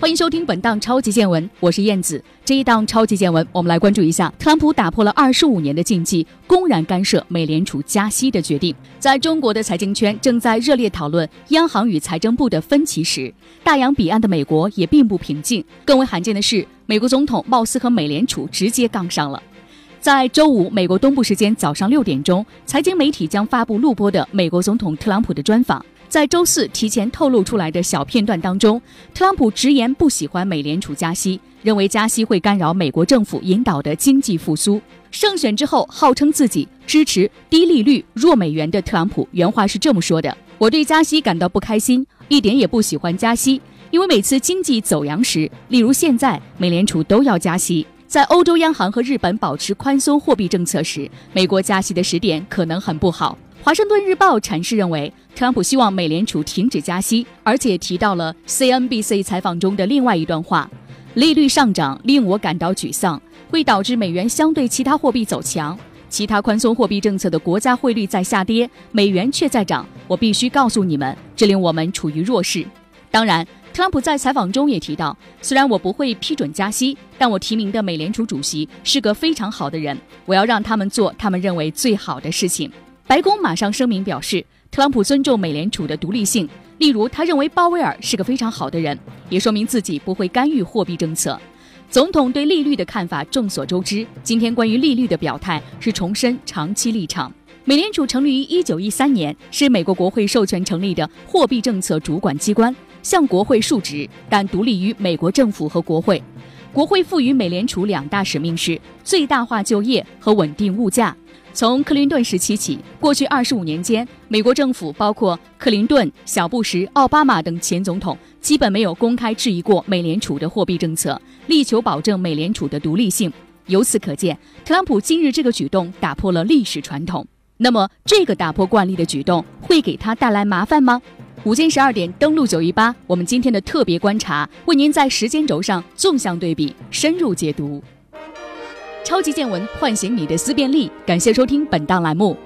欢迎收听本档超级见闻，我是燕子。这一档超级见闻，我们来关注一下特朗普打破了二十五年的禁忌，公然干涉美联储加息的决定。在中国的财经圈正在热烈讨论央行与财政部的分歧时，大洋彼岸的美国也并不平静。更为罕见的是，美国总统貌似和美联储直接杠上了。在周五美国东部时间早上六点钟，财经媒体将发布录播的美国总统特朗普的专访。在周四提前透露出来的小片段当中，特朗普直言不喜欢美联储加息，认为加息会干扰美国政府引导的经济复苏。胜选之后，号称自己支持低利率、弱美元的特朗普原话是这么说的：“我对加息感到不开心，一点也不喜欢加息，因为每次经济走阳时，例如现在，美联储都要加息。在欧洲央行和日本保持宽松货币政策时，美国加息的时点可能很不好。”华盛顿日报阐释认为，特朗普希望美联储停止加息，而且提到了 CNBC 采访中的另外一段话：“利率上涨令我感到沮丧，会导致美元相对其他货币走强。其他宽松货币政策的国家汇率在下跌，美元却在涨。我必须告诉你们，这令我们处于弱势。”当然，特朗普在采访中也提到，虽然我不会批准加息，但我提名的美联储主席是个非常好的人，我要让他们做他们认为最好的事情。白宫马上声明表示，特朗普尊重美联储的独立性。例如，他认为鲍威尔是个非常好的人，也说明自己不会干预货币政策。总统对利率的看法众所周知。今天关于利率的表态是重申长期立场。美联储成立于一九一三年，是美国国会授权成立的货币政策主管机关，向国会述职，但独立于美国政府和国会。国会赋予美联储两大使命是最大化就业和稳定物价。从克林顿时期起，过去二十五年间，美国政府包括克林顿、小布什、奥巴马等前总统，基本没有公开质疑过美联储的货币政策，力求保证美联储的独立性。由此可见，特朗普今日这个举动打破了历史传统。那么，这个打破惯例的举动会给他带来麻烦吗？午间十二点，登录九一八，我们今天的特别观察，为您在时间轴上纵向对比，深入解读。超级见闻，唤醒你的思辨力。感谢收听本档栏目。